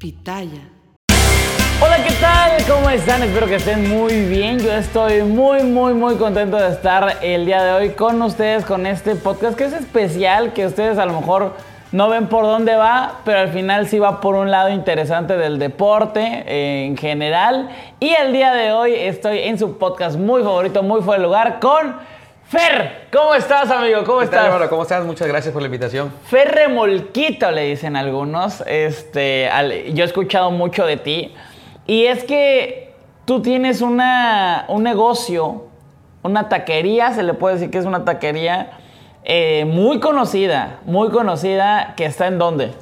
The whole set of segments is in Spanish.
Pitaya. Hola, ¿qué tal? ¿Cómo están? Espero que estén muy bien. Yo estoy muy, muy, muy contento de estar el día de hoy con ustedes con este podcast que es especial, que ustedes a lo mejor no ven por dónde va, pero al final sí va por un lado interesante del deporte eh, en general. Y el día de hoy estoy en su podcast muy favorito, muy fuera de lugar, con Fer. ¿Cómo estás, amigo? ¿Cómo ¿Qué tal, estás? hermano? ¿Cómo estás? Muchas gracias por la invitación. Fer Remolquito le dicen algunos. Este, al- yo he escuchado mucho de ti. Y es que tú tienes una, un negocio, una taquería, se le puede decir que es una taquería eh, muy conocida, muy conocida, que está en dónde?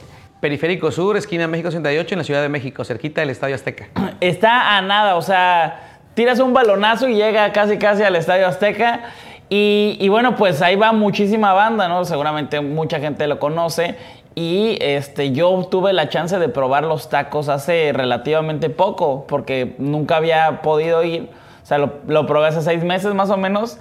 Periférico Sur, esquina México 68, en la Ciudad de México, cerquita del Estadio Azteca. Está a nada, o sea, tiras un balonazo y llega casi casi al Estadio Azteca. Y, bueno, pues ahí va muchísima banda, ¿no? Seguramente mucha gente lo conoce. Y este, yo tuve la chance de probar los tacos hace relativamente poco, porque nunca había podido ir. O sea, lo, lo probé hace seis meses más o menos.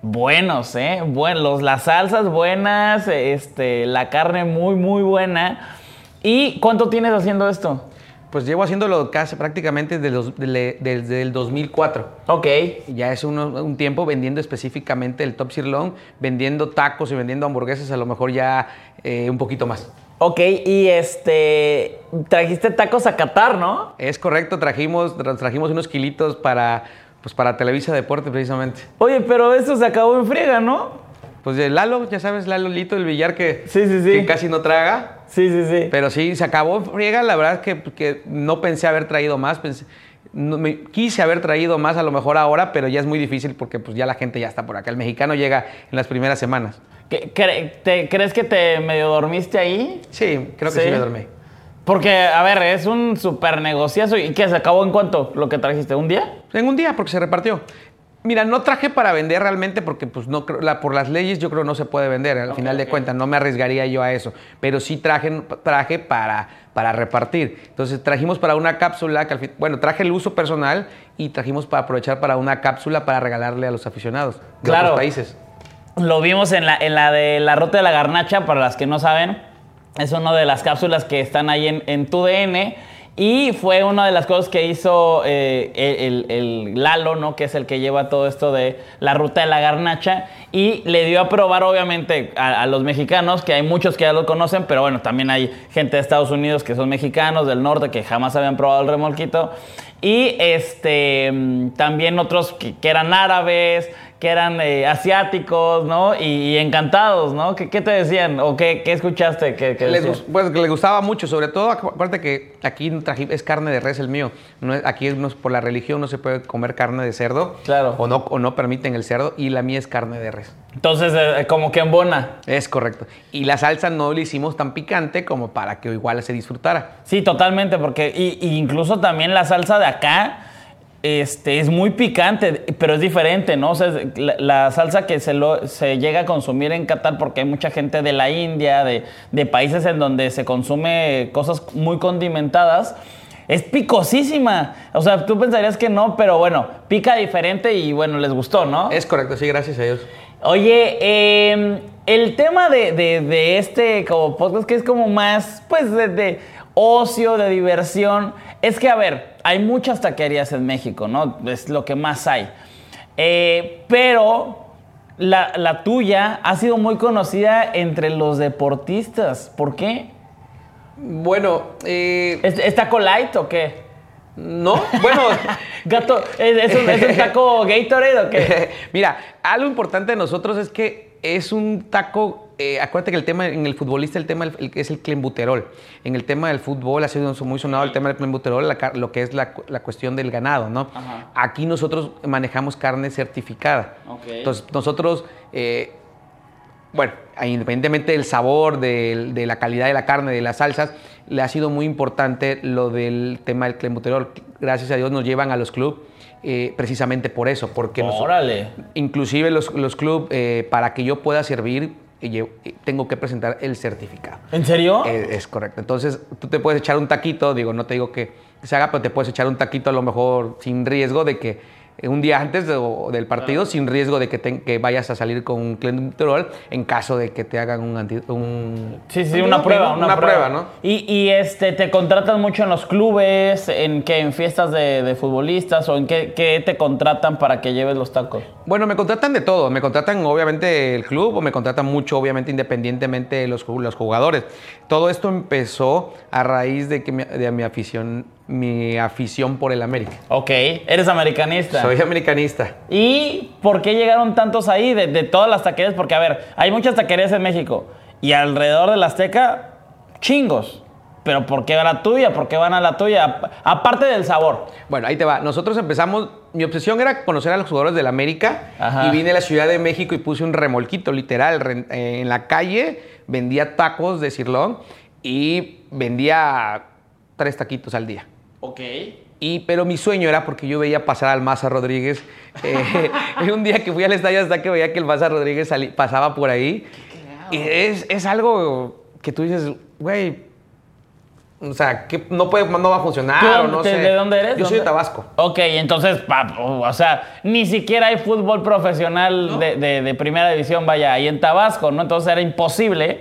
Buenos, ¿eh? Buenos, las salsas buenas, este, la carne muy, muy buena. ¿Y cuánto tienes haciendo esto? Pues llevo haciéndolo casi prácticamente desde, los- dele- desde el 2004. Ok. Ya es uno- un tiempo vendiendo específicamente el Top Sirloin, vendiendo tacos y vendiendo hamburguesas, a lo mejor ya eh, un poquito más. Ok, y este. Trajiste tacos a Qatar, ¿no? Es correcto, trajimos, tra- trajimos unos kilitos para, pues para Televisa Deporte precisamente. Oye, pero esto se acabó en friega, ¿no? Pues de Lalo, ya sabes, Lalo Lito, el billar que, Sí, sí, sí. que casi no traga. Sí, sí, sí. Pero sí, se acabó friega. La verdad es que, que no pensé haber traído más. pensé- no, me- quise haber traído más a lo mejor ahora, pero ya es muy difícil porque pues ya la gente ya está por acá. El mexicano llega en las primeras semanas. ¿Qué- cre- te- ¿Crees que te medio dormiste ahí? Sí, creo que Sí. sí, me dormí. Porque, a ver, es un super negociazo. ¿Y qué? ¿Se acabó en cuánto lo que trajiste? ¿Un día? En un día, porque se repartió. Mira, no traje para vender realmente porque pues no la- por las leyes yo creo no se puede vender. Al final de cuentas no me arriesgaría yo a eso. Pero sí traje, traje para, para repartir. Entonces trajimos para una cápsula, que al fin- bueno, traje el uso personal y trajimos para aprovechar para una cápsula para regalarle a los aficionados de Claro. otros países. Lo vimos en la, en la de la ruta de la garnacha, para las que no saben. Es una de las cápsulas que están ahí en, en tu DN. Y fue una de las cosas que hizo eh, el, el- Lalo, ¿no? Que es el que lleva todo esto de la ruta de la garnacha. Y le dio a probar, obviamente, a, los mexicanos, que hay muchos que ya lo conocen, pero bueno, también hay gente de Estados Unidos que son mexicanos, del norte, que jamás habían probado el remolquito. Y este, mm, también otros que eran árabes, que eran eh, asiáticos, ¿no? Y, y encantados, ¿no? ¿Qué, qué te decían? ¿O qué, qué escuchaste? Les, gus- pues, que le gustaba mucho, sobre todo, acu- acuérdate que aquí es carne de res el mío. No es- aquí no es- por la religión no se puede comer carne de cerdo. Claro. O no, o no permiten el cerdo y la mía es carne de res. Entonces, eh, como que en bona. Es correcto. Y la salsa no la hicimos tan picante como para que igual se disfrutara. Sí, totalmente, porque y, y incluso también la salsa de acá este, es muy picante, pero es diferente, ¿no? O sea, la, la salsa que se, lo, se llega a consumir en Qatar, porque hay mucha gente de la India, de, de países en donde se consume cosas muy condimentadas, es picosísima. O sea, tú pensarías que no, pero bueno, pica diferente y bueno, les gustó, ¿no? Es correcto, sí, gracias a Dios. Oye, eh, el tema de, de- de este como podcast, que es como más, pues, de, de ocio, de diversión, es que, a ver, hay muchas taquerías en México, ¿no? Es lo que más hay. Eh, pero la, la tuya ha sido muy conocida entre los deportistas. ¿Por qué? Bueno, eh, ¿Es, es taco light o qué? no, bueno, Gato, ¿es, es un, es un taco Gatorade o qué? Mira, algo importante de nosotros es que es un taco. Eh, acuérdate que el tema en el futbolista el tema es el clenbuterol. En el tema del fútbol ha sido muy sonado el tema del clenbuterol, la lo que es la, la cuestión del ganado, ¿no? Ajá. Aquí nosotros manejamos carne certificada. Entonces nosotros eh, bueno, independientemente del sabor, de, la calidad de la carne, de las salsas, le ha sido muy importante lo del tema del clenbuterol. Gracias a Dios nos llevan a los clubes precisamente por eso, porque nos- Órale. inclusive los, los clubes, para que yo pueda servir, eh, tengo que presentar el certificado. ¿En serio? Eh, es correcto. Entonces, tú te puedes echar un taquito, digo, no te digo que se haga, pero te puedes echar un taquito a lo mejor sin riesgo de que un día antes de- del partido, sin riesgo de que, te- que vayas a salir con un clenbuterol en caso de que te hagan un... anti- un Sí, sí, un una prueba, ¿no? una, prueba, ¿no? Y, y, este, te contratan mucho en los clubes, en que en fiestas de, de futbolistas o en qué, qué te contratan para que lleves los tacos. Bueno, me contratan de todo. Me contratan obviamente el club o me contratan mucho, obviamente, independientemente de los, los jugadores. Todo esto empezó a raíz de, que mi, de mi afición mi afición por el América. Ok, eres americanista. Soy americanista. ¿Y por qué llegaron tantos ahí de, de todas las taquerías? Porque, a ver, hay muchas taquerías en México y alrededor de la Azteca, chingos. Pero ¿por qué va la tuya? ¿Por qué van a la tuya? Ap- Aparte del sabor. Bueno, ahí te va. Nosotros empezamos, mi obsesión era conocer a los jugadores del América Ajá. y vine a la Ciudad de México y puse un remolquito, literal, eh, en la calle, vendía tacos de cirlón y vendía tres taquitos al día. Ok. Y, pero mi sueño era porque yo veía pasar al Maza Rodríguez. eh, un día que fui al estadio hasta que veía que el Maza Rodríguez salí- pasaba por ahí. Y es, es algo que tú dices, güey, o sea, que no, puede, no va a funcionar ¿Tú o no sé. ¿De dónde eres? Yo soy de. Tabasco. Ok, entonces, o sea, ni siquiera hay fútbol profesional de, de- de primera división, vaya, ahí en Tabasco, ¿no? Entonces era imposible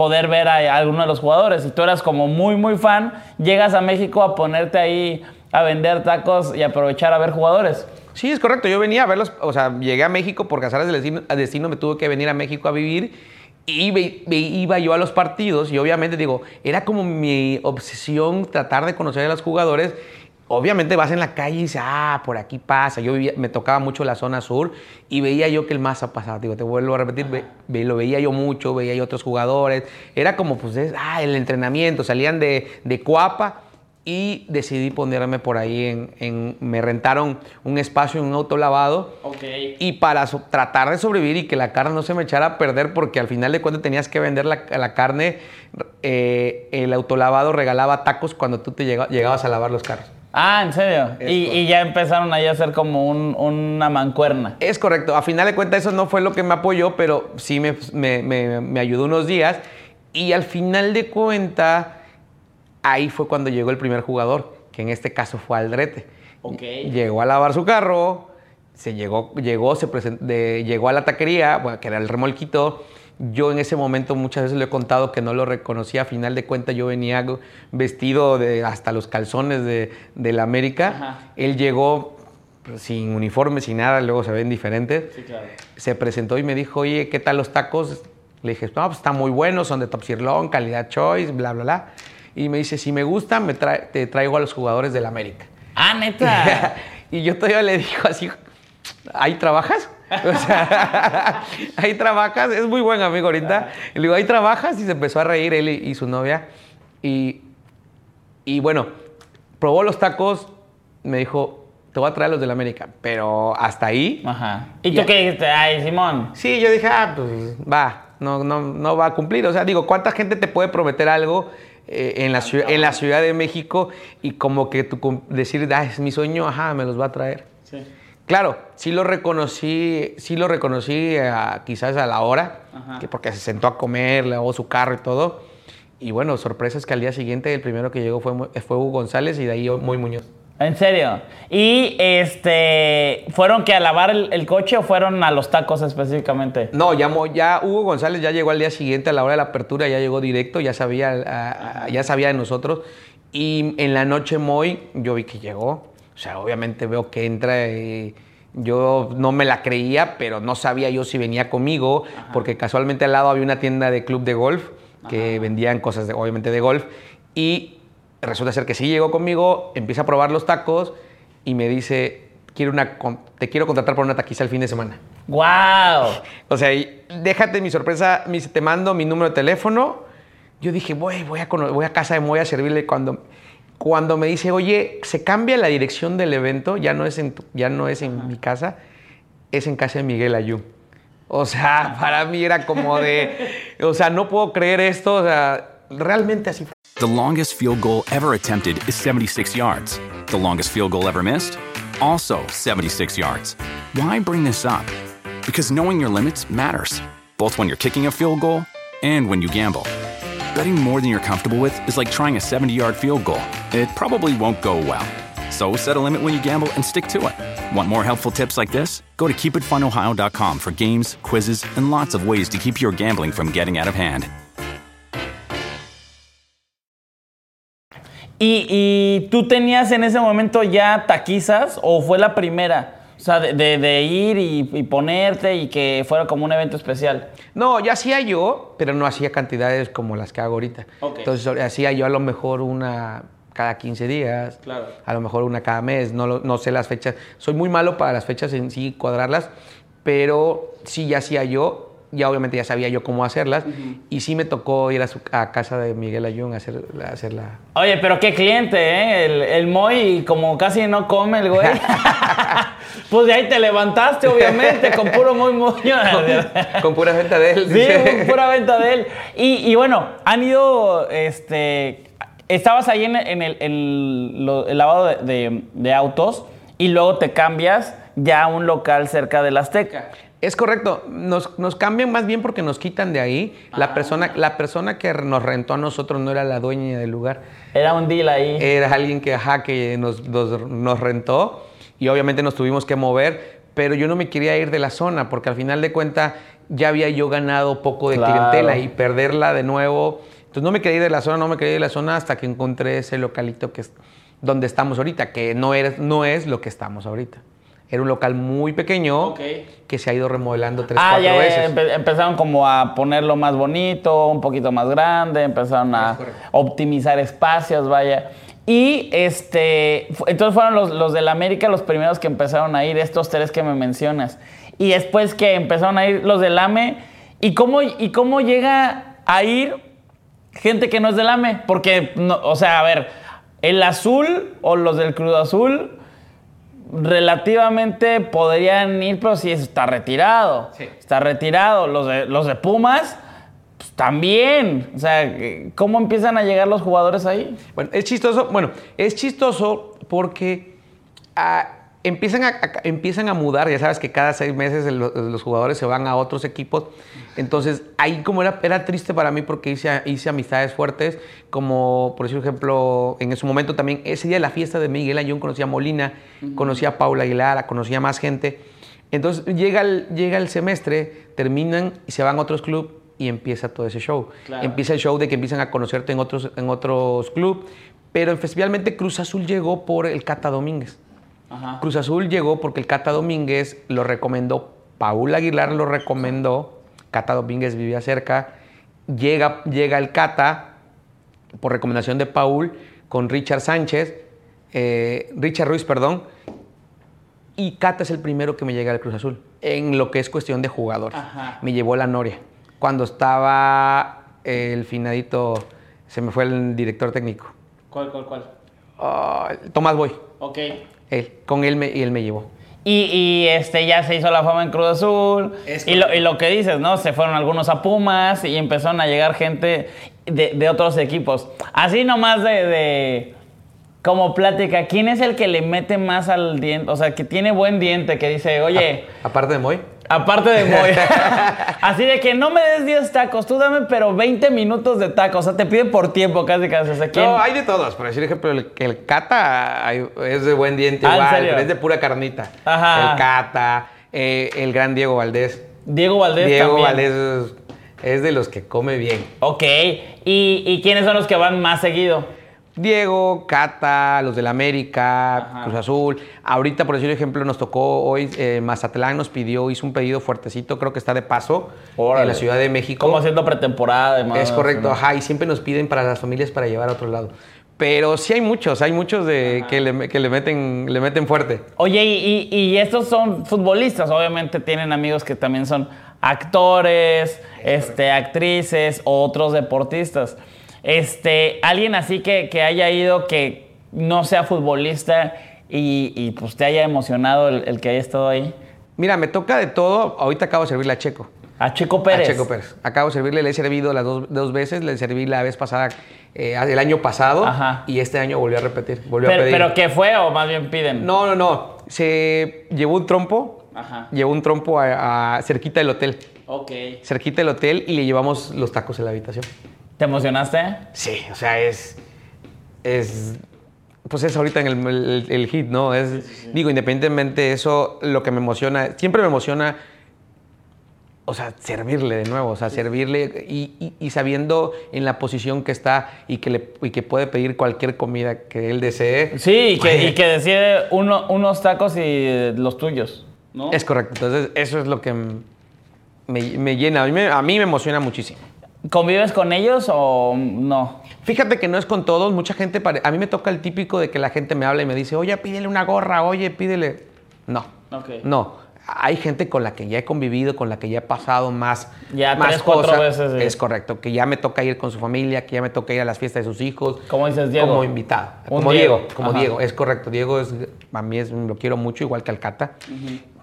poder ver a, alguno de los jugadores. Y tú eras como muy, muy fan, llegas a México a ponerte ahí a vender tacos y aprovechar a ver jugadores. Sí, es correcto. Yo venía a verlos, o sea, llegué a México por casaras del destino, me tuve que venir a México a vivir y iba yo a los partidos y obviamente digo, era como mi obsesión tratar de conocer a los jugadores. Obviamente vas en la calle y dices, ah, por aquí pasa. Yo vivía- me tocaba mucho la zona sur y veía yo que el Maza pasaba. Digo, te vuelvo a repetir, ve- ve- lo veía yo mucho, veía yo otros jugadores. Era como, pues, es- ah, el entrenamiento. Salían de, de Coapa y decidí ponerme por ahí en, en- me rentaron un espacio en un autolavado Ok. y para so- tratar de sobrevivir y que la carne no se me echara a perder porque al final de cuentas tenías que vender la, la carne eh, el autolavado regalaba tacos cuando tú te llega- llegabas a lavar los carros Ah, ¿en serio? Y, ya empezaron ahí a hacer como un- una mancuerna. es correcto a final de cuentas eso no fue lo que me apoyó pero sí me, me- me- me ayudó unos días y al final de cuentas ahí fue cuando llegó el primer jugador que en este caso fue Aldrete Ok. Llegó a lavar su carro, se llegó, llegó, se presen- de- llegó a la taquería, bueno, que era el remolquito. Yo en ese momento muchas veces le he contado que no lo reconocía. A final de cuentas yo venía vestido de hasta los calzones de, de la América. Ajá. Él llegó pues, sin uniforme, sin nada, luego se ven diferentes. Sí, claro. Se presentó y me dijo, oye, ¿qué tal los tacos? Le dije, no, pues están muy buenos, son de Top Sirloin, calidad choice, bla, bla, bla. Y me dice, si me gustan, me te traigo a los jugadores del América. Ah, neta. y yo todavía le digo así, ¿ahí trabajas? O sea, ahí trabajas, es muy buen amigo ahorita. Y le digo, ¿ahí trabajas? Y se empezó a reír él y, y su novia. Y, y bueno, probó los tacos, me dijo, te voy a traer los del América. Pero hasta ahí. Ajá. ¿Y tú qué dijiste? Ay, Simón. Sí, yo dije, ah, pues va, no, no, no va a cumplir. O sea, digo, ¿cuánta gente te puede prometer algo eh, en, la ciudad, en la Ciudad de México y como que tú decir, ah, es mi sueño, ajá, me los va a traer? Sí. Claro, sí lo reconocí, sí lo reconocí a- quizás a la hora, Ajá. que porque se sentó a comer, le lavó su carro y todo. Y bueno, sorpresas que al día siguiente el primero que llegó fue, fue Hugo González y de ahí Muy Muñoz. ¿En serio? ¿Y este fueron que a lavar el, el coche o fueron a los tacos específicamente? No, ya, Hugo González ya llegó al día siguiente a la hora de la apertura, ya llegó directo, ya sabía, a- a- ya sabía de nosotros. Y en la noche Moy, yo vi que llegó. O sea, obviamente veo que entra y, Yo no me la creía, pero no sabía yo si venía conmigo, porque casualmente al lado había una tienda de club de golf que vendían cosas, de- obviamente, de golf. Y resulta ser que sí llegó conmigo, empieza a probar los tacos y me dice, quiero una, te quiero contratar por una taquiza el fin de semana. ¡Wow! O sea, déjate mi sorpresa, me dice, te mando mi número de teléfono. Yo dije, voy, voy, a, voy a casa de Moy a servirle cuando, cuando me dice, oye, se cambia la dirección del evento, ya no es en, tu- ya no es en mi casa, es en casa de Miguel Ayú. O sea, para mí era como de, o sea, no puedo creer esto, o sea, realmente así fue. The longest field goal ever attempted is 76 yards. The longest field goal ever missed? Also 76 yards. Why bring this up? Because knowing your limits matters, both when you're kicking a field goal and when you gamble. Betting more than you're comfortable with is like trying a 70 yard field goal, it probably won't go well. So set a limit when you gamble and stick to it. Want more helpful tips like this? Go to keepitfunohio.com for games, quizzes, and lots of ways to keep your gambling from getting out of hand. ¿Y, y tú tenías en ese momento ya taquizas o fue la primera? O sea, de, de- de ir y, y ponerte y que fuera como un evento especial. No, ya hacía yo, pero no hacía cantidades como las que hago ahorita. Entonces hacía yo a lo mejor una cada 15 días, Claro. a lo mejor una cada mes, no, no sé las fechas. Soy muy malo para las fechas en sí, cuadrarlas, pero sí ya hacía yo, ya obviamente ya sabía yo cómo hacerlas, y sí me tocó ir a, su, a casa de Miguel Ayun a hacer, a hacerla. Oye, pero qué cliente, ¿eh? El, el Moy, como casi no come el güey. pues de ahí te levantaste, obviamente, con puro Moy Moy. Con pura venta de él. Sí, dice. con pura venta de él. Y, y bueno, han ido, este, estabas ahí en, en el, el- lo- el lavado de, de- de autos y luego te cambias ya a un local cerca del Azteca. Es correcto. Nos, nos cambian más bien porque nos quitan de ahí. La, persona, la persona que nos rentó a nosotros no era la dueña del lugar. Era un deal ahí. Era alguien que, ajá, que nos, nos- nos rentó y obviamente nos tuvimos que mover, pero yo no me quería ir de la zona porque al final de cuentas ya había yo ganado poco de Claro. clientela y perderla de nuevo. Entonces no me quería ir de la zona, no me quería ir de la zona hasta que encontré ese localito que es donde estamos ahorita, que no, era, no es lo que estamos ahorita. Era un local muy pequeño que se ha ido remodelando tres, Ah, cuatro ya, veces. empe- empezaron como a ponerlo más bonito, un poquito más grande, empezaron a optimizar espacios, vaya. Y este, entonces fueron los, los del América los primeros que empezaron a ir, estos tres que me mencionas. Y después que empezaron a ir los del AME, ¿y cómo, y cómo llega a ir gente que no es del AME? Porque, no, o sea, a ver, el azul o los del Cruz Azul relativamente podrían ir, pero sí está retirado. Sí. Está retirado. Los de, los de Pumas, pues, también. O sea, ¿cómo empiezan a llegar los jugadores ahí? Bueno, es chistoso, bueno, es chistoso porque ah, empiezan, a, a- empiezan a mudar, ya sabes que cada seis meses el- los jugadores se van a otros equipos, entonces ahí como era, era triste para mí porque hice, hice amistades fuertes, como por ejemplo, en su momento también, ese día de la fiesta de Miguel Ayun conocí a Molina, conocí a Paula Aguilar, conocí a más gente, entonces llega el, llega el semestre, terminan y se van a otros clubes y empieza todo ese show. Claro. Empieza el show de que empiezan a conocerte en otros, en otros clubes, pero especialmente Cruz Azul llegó por el Cata Domínguez. Cruz Azul llegó porque el Cata Domínguez lo recomendó, Paul Aguilar lo recomendó, Cata Domínguez vivía cerca, llega, llega el Cata por recomendación de Paul con Richard Sánchez, eh, Richard Ruiz, perdón, y Cata es el primero que me llega al Cruz Azul, en lo que es cuestión de jugadores. Ajá. Me llevó la Noria. Cuando estaba el finadito, se me fue el director técnico, ¿Cuál, cuál, cuál? Ah, Tomás Boy. Ok. Él, con él me, y él me llevó. Y, y, este, ya se hizo la fama en Cruz Azul. Y lo, y lo que dices, ¿no? Se fueron algunos a Pumas y empezaron a llegar gente de, de otros equipos. Así nomás de, de- Como plática, ¿quién es el que le mete más al diente? O sea, que tiene buen diente, que dice, oye, Aparte de Moy. Aparte de Moy. Así de que no me des 10 tacos, tú dame, pero 20 minutos de tacos. O sea, te piden por tiempo casi casi. O sea. No, hay de todos. Por decir ejemplo, el, el Cata es de buen diente Ah, ¿en igual, pero es de pura carnita. Ajá. El Cata, eh, el gran Diego Valdés. Diego Valdés Diego también. Valdés es, es de los que come bien. Ok. ¿Y, ¿Y quiénes son los que van más seguido? Diego, Cata, los del América, Ajá. Cruz Azul. Ahorita, por decir ejemplo, nos tocó hoy, eh, Mazatlán nos pidió, hizo un pedido fuertecito, creo que está de paso, Órale. en la Ciudad de México. Como haciendo pretemporada, además. Es correcto, ¿no? ajá, y siempre nos piden para las familias para llevar a otro lado. Pero sí hay muchos, hay muchos de, que, le, que le, meten, le meten fuerte. Oye, y, y- y estos son futbolistas, obviamente tienen amigos que también son actores, este, actrices, otros deportistas. Este, alguien así que, que haya ido que no sea futbolista y, y, pues te haya emocionado el, el que haya estado ahí. Mira, me toca de todo. Ahorita acabo de servirle a Checo. A Checo Pérez. A Checo Pérez. Acabo de servirle, le he servido las dos, dos veces. Le serví la vez pasada, eh, el año pasado. Ajá. Y este año volvió a repetir. Volvió Pero, a pedir. pero ¿qué fue o más bien piden? No, no, no. Se llevó un trompo. Ajá. Llevó un trompo a, a- cerquita del hotel. Ok. Cerquita del hotel y le llevamos los tacos en la habitación. ¿Te emocionaste? Sí, o sea, es. Es. Pues es ahorita en el, el- el hit, ¿no? Es, Digo, independientemente de eso, lo que me emociona, siempre me emociona, o sea, servirle de nuevo, o sea, servirle y, y- y sabiendo en la posición que está y que, le, y que puede pedir cualquier comida que él desee. Sí, y que, y que decide uno- unos tacos y los tuyos. ¿no? Es correcto, entonces eso es lo que me, me llena, a mí me, a mí me emociona muchísimo. ¿Convives con ellos o no? Fíjate que no es con todos, mucha gente, pare- a mí me toca el típico de que la gente me habla y me dice, oye, pídele una gorra, oye, pídele. No, no. Hay gente con la que ya he convivido, con la que ya he pasado más, Ya más tres, cuatro cosas. veces, sí. Es correcto, que ya me toca ir con su familia, que ya me toca ir a las fiestas de sus hijos. ¿Cómo dices, Diego? Como invitado. Un como Diego. Diego, como Ajá. Diego, es correcto. Diego es, a mí es, lo quiero mucho, igual que Alcata.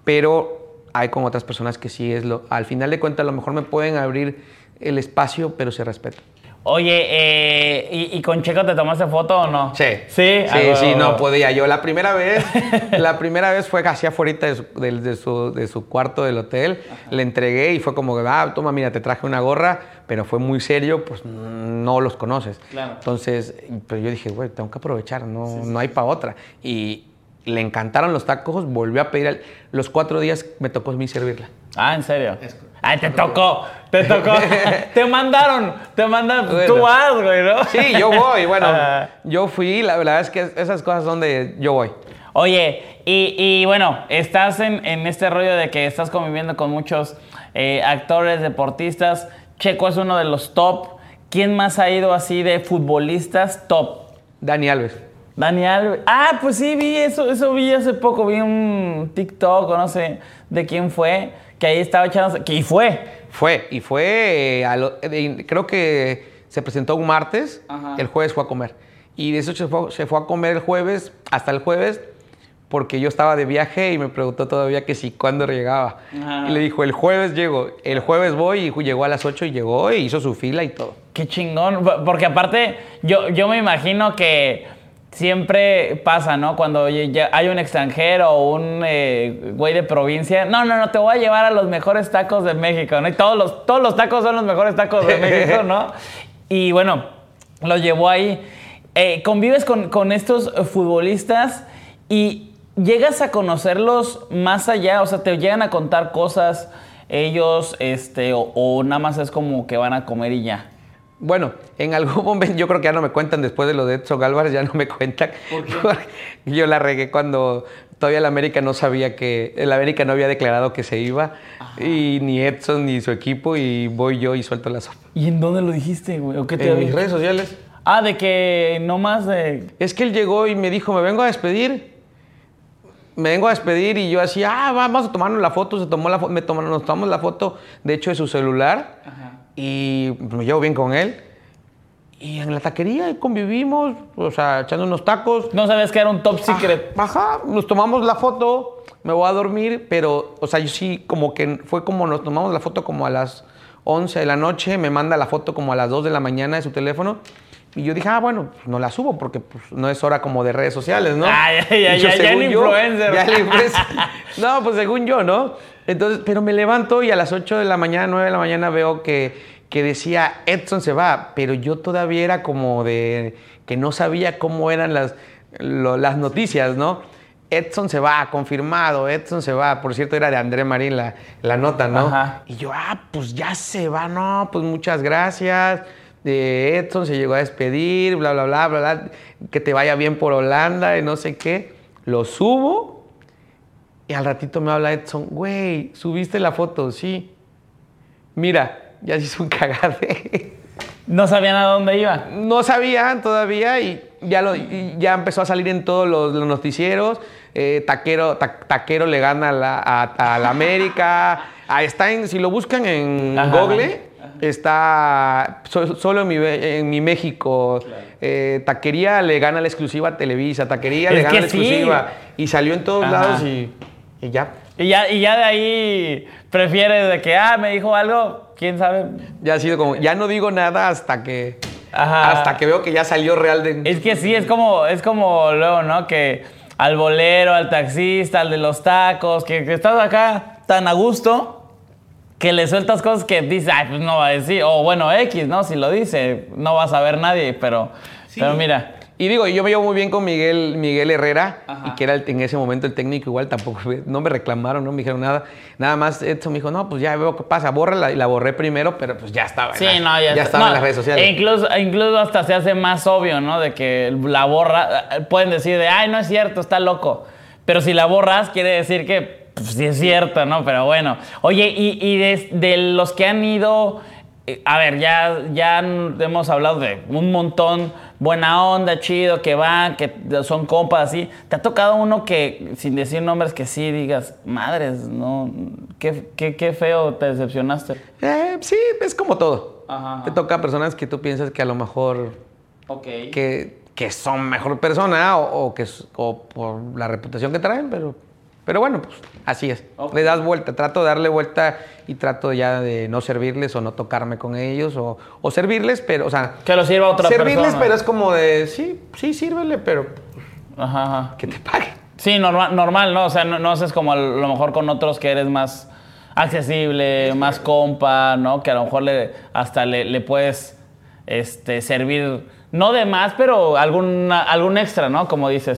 Pero hay con otras personas que sí es lo. Al final de cuentas, a lo mejor me pueden abrir el espacio, pero se respeta. Oye, eh, ¿y, y con Checo te tomaste foto o no? Sí. Sí, Sí, Ah, sí, no podía. Yo la primera vez, la primera vez fue casi afuera de su, de su, de su cuarto del hotel. Le entregué y fue como, que, ah, toma, mira, te traje una gorra, pero fue muy serio, pues no los conoces. Claro. Entonces, pero yo dije, güey, tengo que aprovechar, no, no hay para otra. Y le encantaron los tacos, volvió a pedir, al- los cuatro días me tocó a mí servirla. Ah, ¿en serio? Ay, te tocó, te tocó. te mandaron, te mandaron. Bueno. Tú vas, güey, ¿no? Sí, yo voy, bueno, Ah. yo fui, la verdad es que esas cosas son de yo voy. Oye, y, y bueno, estás en, en este rollo de que estás conviviendo con muchos eh, actores, deportistas. Checo es uno de los top. ¿Quién más ha ido así de futbolistas top? Dani Alves. Dani Alves. Ah, pues sí, vi eso, eso vi hace poco, vi un TikTok o no sé de quién fue, que ahí estaba echando, que y fue. Fue, y fue, eh, a lo- de- creo que se presentó un martes, Ajá. el jueves fue a comer. Y de eso se fue, se fue a comer el jueves, hasta el jueves, porque yo estaba de viaje y me preguntó todavía que si cuándo llegaba. Ajá. Y le dijo, el jueves llego, el jueves voy, y llegó a las 8 y llegó, y hizo su fila y todo. Qué chingón, po- porque aparte yo, yo me imagino que siempre pasa, ¿no? Cuando hay un extranjero o un eh, güey de provincia, no, no, no, te voy a llevar a los mejores tacos de México, ¿no? Y todos los, todos los tacos son los mejores tacos de México, ¿no? Y bueno, lo llevó ahí. Eh, convives con, con estos futbolistas y llegas a conocerlos más allá, o sea, te llegan a contar cosas ellos, este, o, o nada más es como que van a comer y ya. Bueno, en algún momento yo creo que ya no me cuentan después de lo de Edson Álvarez, ya no me cuentan. Porque Yo la regué cuando todavía el América no sabía que, el América no había declarado que se iba, y ni Edson ni su equipo, y voy yo y suelto la sopa. ¿Y en dónde lo dijiste, güey? ¿O qué te En mis redes sociales. Ah, de que no más de. Es que él llegó y me dijo, me vengo a despedir. Me vengo a despedir y yo así, ah, vamos a tomarnos la foto. Se tomó la foto, me tomaron, nos tomamos la foto, de hecho, de su celular. Y me llevo bien con él. Y en la taquería convivimos, o sea, echando unos tacos. No sabes que era un top secret. Ajá, nos tomamos la foto, me voy a dormir, pero, o sea, yo sí, como que fue como nos tomamos la foto como a las 11 de la noche, me manda la foto como a las 2 de la mañana de su teléfono. Y yo dije, ah, bueno, pues no la subo porque pues, no es hora como de redes sociales, ¿no? Ah, ya, ya, yo, ya, ya el yo, influencer. ya el influencer. No, pues según yo, ¿no? Entonces, pero me levanto y a las 8 de la mañana, 9 de la mañana veo que, que decía Edson se va, pero yo todavía era como de que no sabía cómo eran las, lo- las noticias, ¿no? Edson se va, confirmado, Edson se va. Por cierto, era de André Marín la, la nota, ¿no? Ajá. Y yo, ah, pues ya se va, no, pues muchas gracias. De Edson se llegó a despedir, bla, bla, bla, bla, bla, que te vaya bien por Holanda y no sé qué. Lo subo y al ratito me habla Edson, güey, subiste la foto, sí. Mira, ya se hizo un cagade. No sabían a dónde iba. No sabían todavía y ya, lo, y ya empezó a salir en todos los, los noticieros. Eh, taquero, Ta- taquero le gana a la, a- a la América. Ah, está en, si lo buscan en Ajá. Google, está so- solo en mi, en mi México. Eh, taquería le gana la exclusiva a Televisa. Taquería Es le gana la sí. exclusiva. Y salió en todos Ajá. lados y, y ya. Y ya, y ya de ahí prefieres de que, ah, me dijo algo, quién sabe. Ya ha sido como, ya no digo nada hasta que, Ajá. hasta que veo que ya salió real de... Es que sí, es como, es como luego, ¿no? Que al bolero, al taxista, al de los tacos, que, que estás acá tan a gusto que le sueltas cosas que dices, ay, pues no va a decir. O bueno, X, ¿no? Si lo dice, no va a saber nadie, pero, pero mira. Y digo, yo me llevo muy bien con Miguel, Miguel Herrera, Ajá. y que era el- en ese momento el técnico, igual tampoco, no me reclamaron, no me dijeron nada. Nada más Edson me dijo, no, pues ya veo qué pasa, bórrala, y la borré primero, pero pues ya estaba. Sí, la- no, ya, está. estaba No, en las redes sociales. e incluso, incluso hasta se hace más obvio, ¿no? De que la borra, eh, pueden decir de, ay, no es cierto, está loco. Pero si la borras, quiere decir que pues, sí es cierto, ¿no? Pero bueno. Oye, y, y de, de los que han ido, eh, a ver, ya, ya hemos hablado de un montón, buena onda, chido, que van, que son compas, así. ¿Te ha tocado uno que, sin decir nombres, que sí digas, madres, no, qué, qué, qué feo te decepcionaste? Eh, sí, es como todo. Ajá, ajá. Te toca personas que tú piensas que a lo mejor Ok. que, que son mejor persona o, o que, o por la reputación que traen, pero, pero bueno, pues así es. Le das vuelta, trato de darle vuelta y trato ya de no servirles o no tocarme con ellos o, o servirles, pero, o sea... Que lo sirva otra servirles, persona. pero es como de, sí, sí, sírvele, pero Ajá, ajá. que te pague. Sí, normal, normal, ¿no? O sea, no, no haces como a lo mejor con otros que eres más accesible, más compa, ¿no? Que a lo mejor le, hasta le, le puedes este, servir, no de más, pero algún, algún extra, ¿no? Como dices.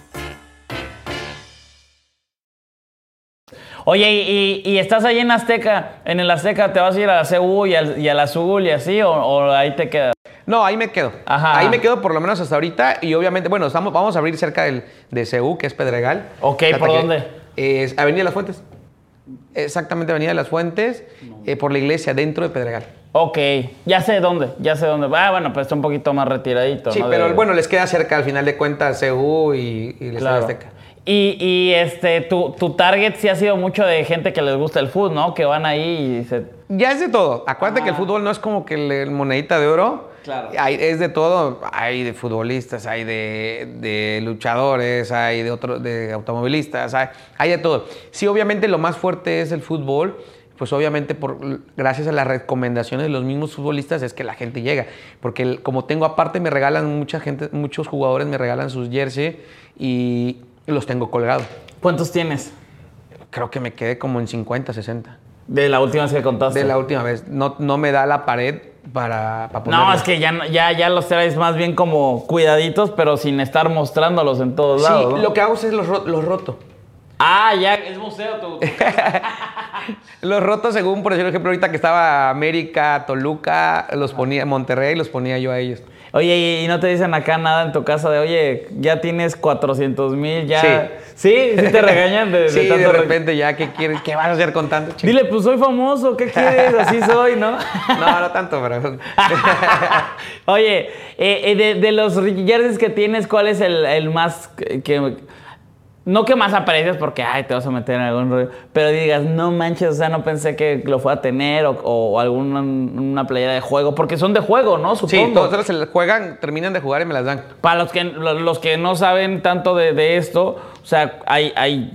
Oye, y, y- y estás ahí en Azteca, en el Azteca, ¿te vas a ir a la CU y al, y al Azul y así? ¿O, o ahí te quedas? No, ahí me quedo. Ajá. Ahí me quedo por lo menos hasta ahorita y obviamente, bueno, estamos, vamos a abrir cerca del, de CEU, que es Pedregal. Ok, ¿por que dónde? Es Avenida de las Fuentes. Exactamente, Avenida de las Fuentes, eh, por la iglesia, dentro de Pedregal. Ok, ya sé dónde, ya sé dónde. Ah, bueno, pues está un poquito más retiradito, Sí, ¿no? pero De- bueno, les queda cerca al final de cuentas CEU y, y el Estadio Claro. Azteca. Y, y, este, tu, tu target sí ha sido mucho de gente que les gusta el fútbol, ¿no? Que van ahí y se... Ya es de todo. Acuérdate que el fútbol no es como que el, el monedita de oro. Claro. Hay, es de todo. Hay de futbolistas, hay de, de luchadores, hay de, otro, de automovilistas, hay, hay de todo. Sí, obviamente lo más fuerte es el fútbol. Pues obviamente por, gracias a las recomendaciones de los mismos futbolistas es que la gente llega. Porque el- como tengo aparte me regalan mucha gente, muchos jugadores me regalan sus jersey y los tengo colgados. ¿Cuántos tienes? Creo que me quedé como en 50, 60. De la última vez que contaste. De la última vez. No, no me da la pared para, para No, ponerlos. es que ya, no- ya, ya los traes más bien como cuidaditos, pero sin estar mostrándolos en todos Sí, lados. ¿no? lo que hago es los, los roto. Ah, ya, es museo tu... tu- Los roto según, por ejemplo, ahorita que estaba América, Toluca, los ponía, Monterrey, los ponía yo a ellos. Oye, ¿y- no te dicen acá nada en tu casa de, oye, ya tienes 400 mil, ya... Sí. ¿Sí? ¿Sí te regañan de, sí, de tanto repente ya, ¿qué quieres? ¿Qué vas a hacer con tanto? chico? Dile, pues soy famoso, ¿qué quieres? Así soy, ¿no? No, no tanto, pero... Oye, eh, eh, de, de los jerseys que tienes, ¿cuál es el, el más que- No que más aprecias porque, ay, te vas a meter en algún rollo, pero digas, no manches, o sea, no pensé que lo fuera a tener o, o alguna una playera de juego, porque son de juego, ¿no? Sí, Supongo. todos se juegan, terminan de jugar y me las dan. Para los que, lo- los que no saben tanto de, de esto, o sea, hay, hay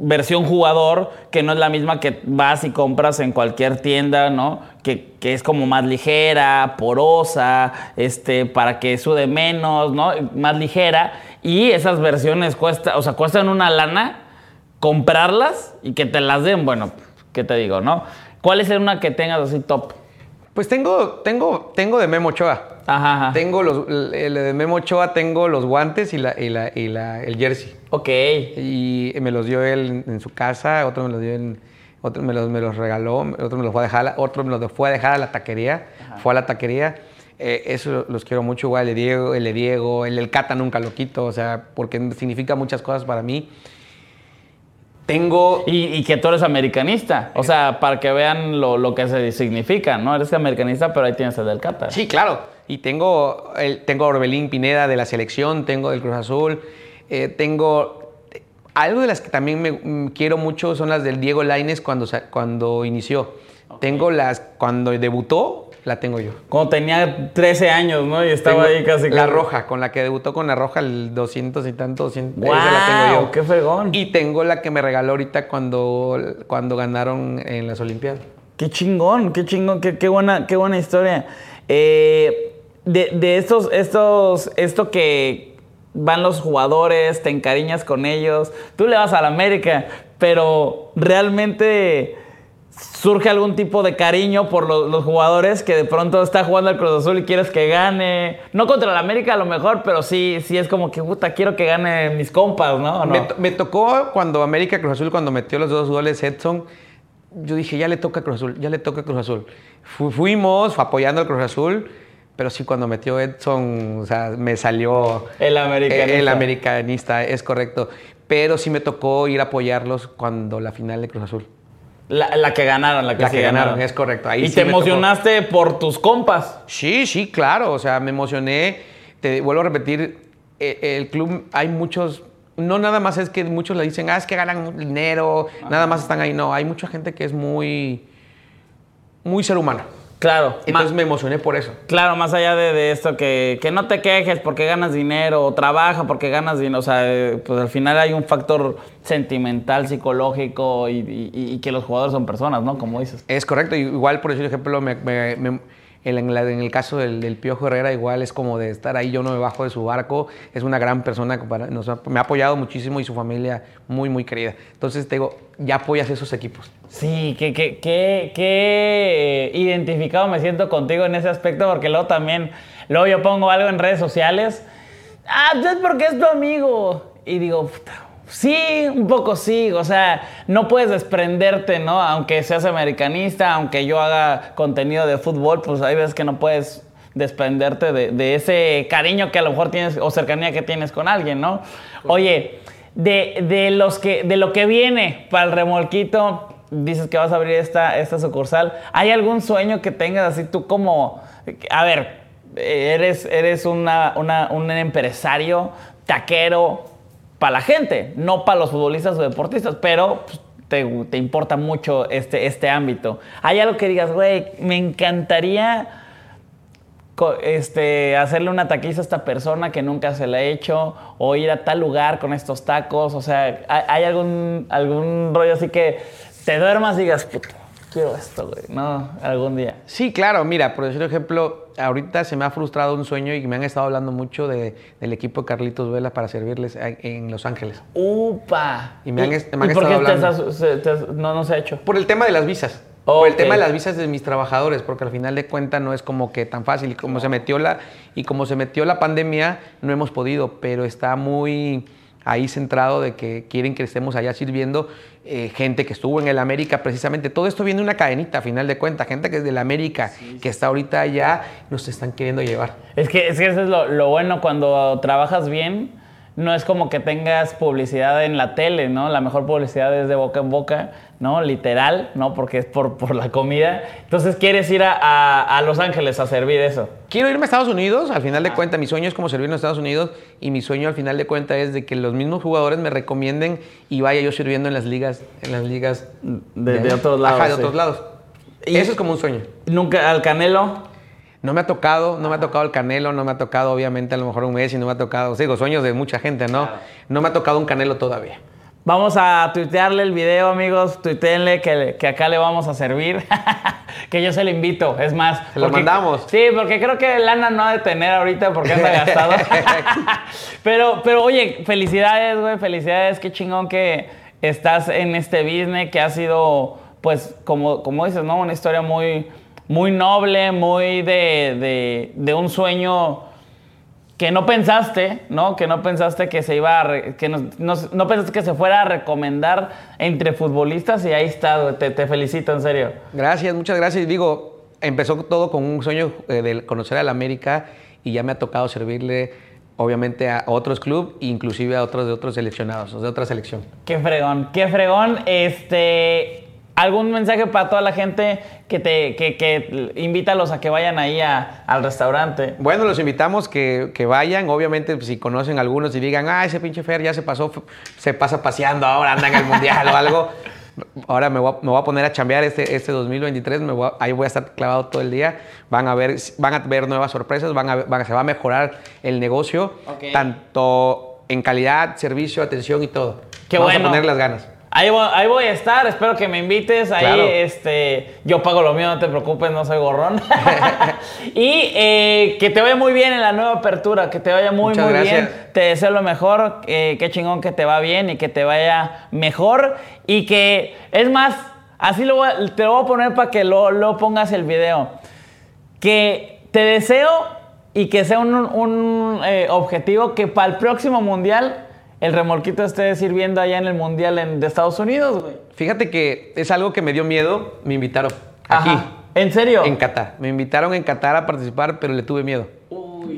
versión jugador que no es la misma que vas y compras en cualquier tienda, ¿no? Que, que es como más ligera, porosa, este, para que sude menos, ¿no? Más ligera. Y esas versiones cuesta, o sea, cuestan una lana comprarlas y que te las den, bueno, ¿qué te digo, no? ¿Cuál es una que tengas así top? Pues tengo, tengo, tengo de Memo Ochoa. Ajá, ajá. Tengo los, el de Memo Ochoa, tengo los guantes y, la, y, la, y la- el jersey. Ok. Y me los dio él en, en su casa, otro me los dio en, otro me los, me los regaló, otro me los fue a dejar, otro me los fue a dejar a la taquería, fue a la taquería. Eh, eso los quiero mucho, igual el Diego, el Diego, el del Cata nunca lo quito, o sea, porque significa muchas cosas para mí. Tengo Y, y que tú eres americanista. O sea, para que vean lo, lo que se significa, ¿no? Eres americanista, pero ahí tienes el del Qatar. Sí, claro. Y tengo, el- tengo a Orbelín Pineda de la selección, tengo del Cruz Azul, eh, tengo... Algo de las que también me mm, quiero mucho son las del Diego Laines cuando, cuando inició. Tengo las... Cuando debutó, la tengo yo. Cuando tenía 13 años, ¿no? Y estaba Tengo ahí casi... La roja, con la que debutó con la roja, el 200 y tanto, 200, esa la tengo yo. ¡Qué fregón! Y tengo la que me regaló ahorita cuando, cuando ganaron en las Olimpiadas. Qué chingón, qué chingón, qué, qué buena, qué buena historia. Eh, de, de estos, estos, esto que van los jugadores, te encariñas con ellos, tú le vas a la América, pero realmente surge algún tipo de cariño por lo- los jugadores que de pronto está jugando el Cruz Azul y quieres que gane. No contra la América a lo mejor, pero sí, sí es como que puta, quiero que gane mis compas, ¿no? Me, to- me tocó cuando América Cruz Azul, cuando metió los dos goles Edson, yo dije, ya le toca Cruz Azul, ya le toca Cruz Azul. Fu- fuimos apoyando al Cruz Azul, pero sí cuando metió Edson, o sea, me salió El americanista. el americanista, es correcto. Pero sí me tocó ir a apoyarlos cuando la final de Cruz Azul. La, la que ganaron, la que, La que ganaron, es correcto. Ahí y sí te emocionaste por tus compas. Sí, sí, claro. O sea, me emocioné. Te vuelvo a repetir, eh, el club, hay muchos. No nada más es que muchos le dicen, ah, es que ganan dinero, nada más están ahí. No, hay mucha gente que es muy. muy ser humano. Claro. Entonces me emocioné por eso. Claro, más allá de, de esto, que, que no te quejes porque ganas dinero, o trabaja porque ganas dinero. O sea, eh, pues al final hay un factor sentimental, psicológico y, y- y que los jugadores son personas, ¿no? Como dices. Es correcto. Igual, por ejemplo, me- me- me- en, el caso del, Piojo Herrera, igual es como de estar ahí, yo no me bajo de su barco. Es una gran persona, para- nos ha- me ha apoyado muchísimo y su familia muy, muy querida. Entonces, te digo, ya apoyas esos equipos. Sí, que, que, que, que identificado me siento contigo en ese aspecto, porque luego también, luego yo pongo algo en redes sociales, ah, pues es porque es tu amigo. Y digo, puta, sí, un poco sí, o sea, no puedes desprenderte, ¿no? Aunque seas americanista, aunque yo haga contenido de fútbol, pues hay veces que no puedes desprenderte de, de ese cariño que a lo mejor tienes o cercanía que tienes con alguien, ¿no? Oye, de, de los que, de lo que viene para el remolquito, dices que vas a abrir esta, esta sucursal. ¿Hay algún sueño que tengas así tú como, a ver, eres, eres una, una- un empresario taquero para la gente, no para los futbolistas o deportistas, pero pues, te, importa mucho este, este ámbito. ¿Hay algo que digas, güey, me encantaría este, hacerle una taquiza a esta persona que nunca se la ha hecho o ir a tal lugar con estos tacos. O sea, ¿hay, hay algún, algún rollo así que te duermas y digas, puta, quiero esto, güey, no, algún día. Sí, claro, mira, por decir ejemplo, ahorita se me ha frustrado un sueño y me han estado hablando mucho de- del equipo de Carlitos Vela para servirles a- en Los Ángeles. ¡Upa! Y me han est- me han ¿y por estado qué te hablando. has- se- te has- no, no se ha hecho? Por el tema de las visas. Por el tema de las visas de mis trabajadores, porque al final de cuentas no es como que tan fácil. Y como se metió la, y como se metió la pandemia, no hemos podido, pero está muy ahí centrado de que quieren que estemos allá sirviendo eh, gente que estuvo en el América precisamente. Todo esto viene de una cadenita, a final de cuentas. Gente que es del América, que está ahorita allá, nos están queriendo llevar. Es que, es que eso es lo, lo bueno cuando trabajas bien. No es como que tengas publicidad en la tele, ¿no? La mejor publicidad es de boca en boca, ¿no? Literal, ¿no? Porque es por, por la comida. Entonces quieres ir a, a- a Los Ángeles a servir eso. Quiero irme a Estados Unidos, al final de cuentas, mi sueño es como servir en Estados Unidos y mi sueño al final de cuentas es de que los mismos jugadores me recomienden y vaya yo sirviendo en las ligas, en las ligas De- de otros lados, Ajá, de sí. otros lados. Y- Eso es como un sueño. Nunca al Canelo. No me ha tocado, no me ha tocado el Canelo, no me ha tocado obviamente a lo mejor un Messi, no me ha tocado, digo, sueños de mucha gente, ¿no? No me ha tocado un Canelo todavía. Vamos a tuitearle el video, amigos. Tuiteenle que, que acá le vamos a servir. que yo se lo invito, es más. Se lo mandamos. Sí, porque creo que Lana no ha de tener ahorita porque anda gastado. pero, pero oye, felicidades, güey, felicidades. Qué chingón que estás en este business, que ha sido, pues, como, como dices, ¿no? Una historia muy, muy noble, muy de, de, de un sueño que no pensaste, ¿no? Que no pensaste que se iba a que no, no- no pensaste que se fuera a recomendar entre futbolistas y ahí está, te, te felicito, en serio. Gracias, muchas gracias. Digo, empezó todo con un sueño eh, de conocer a la América y ya me ha tocado servirle, obviamente, a otros clubes, inclusive a otros de otros seleccionados, de otra selección. Qué fregón, qué fregón. Este, ¿algún mensaje para toda la gente que te que, que invítalos a que vayan ahí a- al restaurante? Bueno, los invitamos que, que vayan. Obviamente, pues, si conocen algunos y digan, ah, ese pinche Fer ya se pasó, se pasa paseando ahora, anda en el mundial o algo. Ahora me voy, a, me voy a poner a chambear este, este 2023, me voy a- ahí voy a estar clavado todo el día. Van a ver, van a ver nuevas sorpresas, van a, se va a mejorar el negocio, tanto en calidad, servicio, atención y todo. Qué Vamos bueno. a poner las ganas. Ahí voy, ahí voy a estar, espero que me invites. Ahí, Claro. este, yo pago lo mío, no te preocupes, no soy gorrón. y eh, que te vaya muy bien en la nueva apertura, que te vaya muy, Muchas muy gracias. bien. Te deseo lo mejor, eh, qué chingón que te va bien y que te vaya mejor. Y que, es más, así lo voy te lo voy a poner para que lo, lo pongas el video. Que te deseo y que sea un, un, eh, objetivo que para el próximo mundial el remolquito esté sirviendo allá en el mundial en- de Estados Unidos, güey. Fíjate que es algo que me dio miedo, me invitaron aquí. Ajá. ¿En serio? En Qatar. Me invitaron en Qatar a participar, pero le tuve miedo.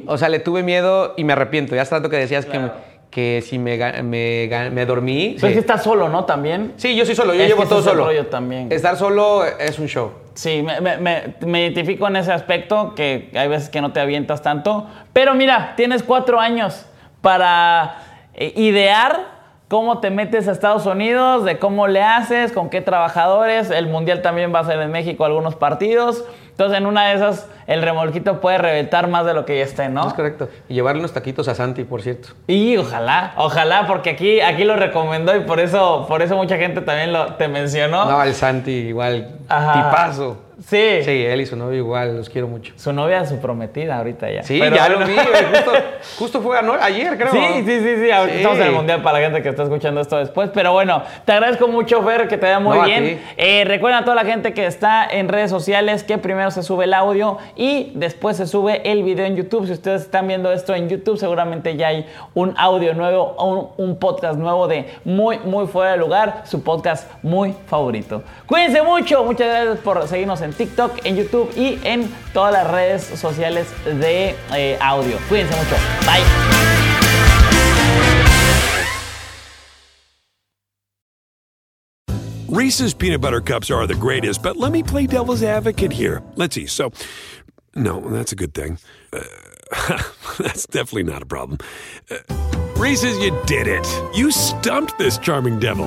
O sea, le tuve miedo y me arrepiento. Ya hace rato que decías que, me- que si me, me, me dormí. Pero es sí. que estás solo, ¿no? También. Sí, yo soy solo, yo Es llevo que todo es solo. rollo también. Estar solo es un show. Sí, me, me- me- me identifico en ese aspecto, que hay veces que no te avientas tanto. Pero mira, tienes cuatro años para eh, idear cómo te metes a Estados Unidos, de cómo le haces, con qué trabajadores. El Mundial también va a ser en México algunos partidos. Entonces, en una de esas, el remolquito puede reventar más de lo que ya esté, ¿no? Es correcto. Y llevarle unos taquitos a Santi, por cierto. Y ojalá, ojalá, porque aquí, aquí lo recomendó y por eso, por eso mucha gente también lo, te mencionó. No, el Santi igual. Ajá. Tipazo. Sí. Sí, él y su novio igual, los quiero mucho. Su novia, su prometida ahorita ya. Sí, Pero ya bueno. lo vi. Justo, justo fue ayer, creo. Sí, sí, sí, sí. ahorita Sí. Estamos en el mundial para la gente que está escuchando esto después. Pero bueno, te agradezco mucho, Fer, que te vaya muy No, bien. Eh, recuerda a toda la gente que está en redes sociales que primero se sube el audio y después se sube el video en YouTube. Si ustedes están viendo esto en YouTube, seguramente ya hay un audio nuevo, un, un podcast nuevo de muy, muy fuera de lugar, su podcast muy favorito. Cuídense mucho. Muchas gracias por seguirnos en TikTok, en YouTube y en todas las redes sociales de eh, audio. Cuídense mucho. Bye. Reese's peanut butter cups are the greatest, but let me play devil's advocate here. Let's see. So, no, that's a good thing. Uh, that's definitely not a problem. Uh, Reese's, you did it. You stumped this charming devil.